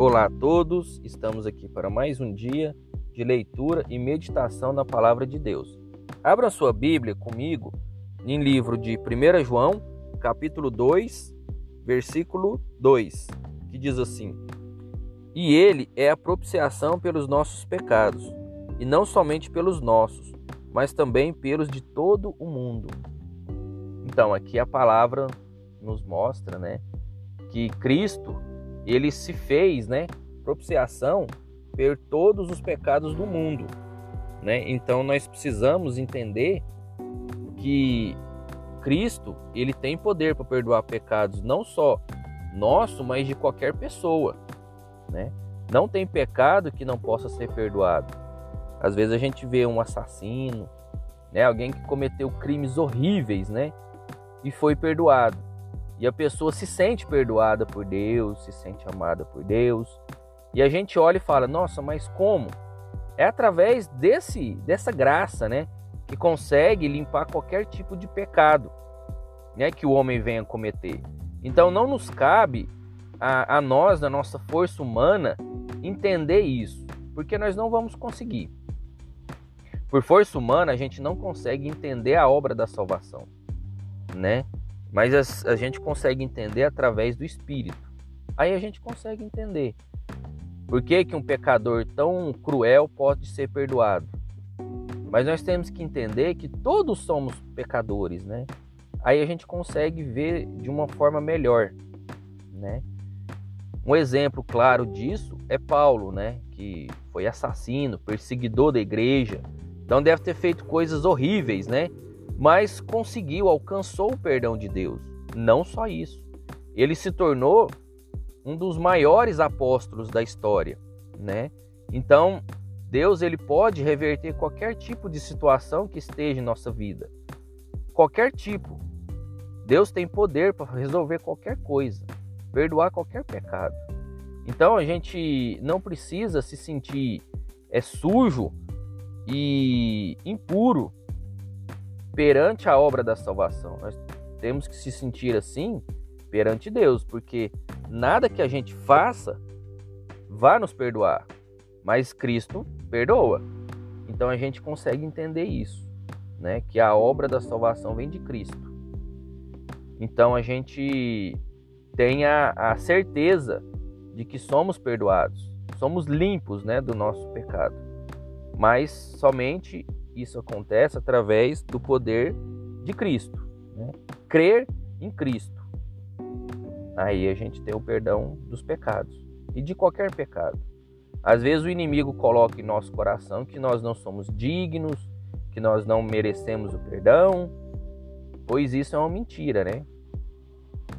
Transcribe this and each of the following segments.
Olá a todos, estamos aqui para mais um dia de leitura e meditação na palavra de Deus. Abra sua Bíblia comigo em livro de 1 João, capítulo 2, versículo 2, que diz assim: E ele é a propiciação pelos nossos pecados, e não somente pelos nossos, mas também pelos de todo o mundo. Então, aqui a palavra nos mostra, né, que Cristo, ele se fez, né, propiciação por todos os pecados do mundo, né? Então nós precisamos entender que Cristo, ele tem poder para perdoar pecados não só nosso, mas de qualquer pessoa, né? Não tem pecado que não possa ser perdoado. Às vezes a gente vê um assassino, né, alguém que cometeu crimes horríveis, né, e foi perdoado. E a pessoa se sente perdoada por Deus, se sente amada por Deus. E a gente olha e fala: "Nossa, mas como?" É através desse dessa graça, né, que consegue limpar qualquer tipo de pecado, né, que o homem venha cometer. Então não nos cabe a, a nós, na nossa força humana, entender isso, porque nós não vamos conseguir. Por força humana, a gente não consegue entender a obra da salvação, né? Mas a, a gente consegue entender através do Espírito. Aí a gente consegue entender por que, que um pecador tão cruel pode ser perdoado. Mas nós temos que entender que todos somos pecadores, né? Aí a gente consegue ver de uma forma melhor, né? Um exemplo claro disso é Paulo, né? Que foi assassino, perseguidor da igreja, então deve ter feito coisas horríveis, né? Mas conseguiu, alcançou o perdão de Deus. Não só isso. Ele se tornou um dos maiores apóstolos da história, né? Então, Deus ele pode reverter qualquer tipo de situação que esteja em nossa vida. Qualquer tipo. Deus tem poder para resolver qualquer coisa, perdoar qualquer pecado. Então a gente não precisa se sentir é sujo e impuro perante a obra da salvação. Nós temos que se sentir assim perante Deus, porque nada que a gente faça vai nos perdoar, mas Cristo perdoa. Então a gente consegue entender isso, né? Que a obra da salvação vem de Cristo. Então a gente tem a, a certeza de que somos perdoados, somos limpos, né, do nosso pecado mas somente isso acontece através do poder de Cristo. Né? Crer em Cristo. Aí a gente tem o perdão dos pecados e de qualquer pecado. Às vezes o inimigo coloca em nosso coração que nós não somos dignos, que nós não merecemos o perdão, pois isso é uma mentira, né?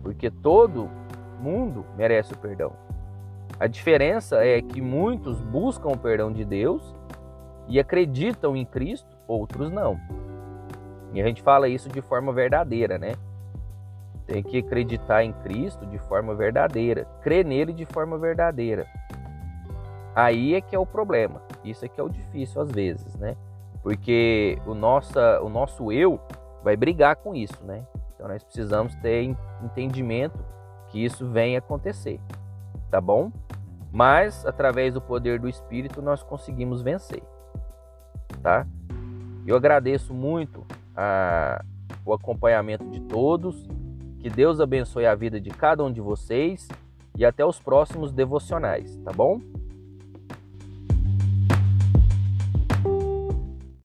Porque todo mundo merece o perdão. A diferença é que muitos buscam o perdão de Deus e acreditam em Cristo, outros não. E a gente fala isso de forma verdadeira, né? Tem que acreditar em Cristo de forma verdadeira, crer nele de forma verdadeira. Aí é que é o problema. Isso é que é o difícil às vezes, né? Porque o nosso, o nosso eu vai brigar com isso, né? Então nós precisamos ter entendimento que isso vem acontecer, tá bom? Mas através do poder do Espírito nós conseguimos vencer tá? Eu agradeço muito a, o acompanhamento de todos. Que Deus abençoe a vida de cada um de vocês e até os próximos devocionais, tá bom?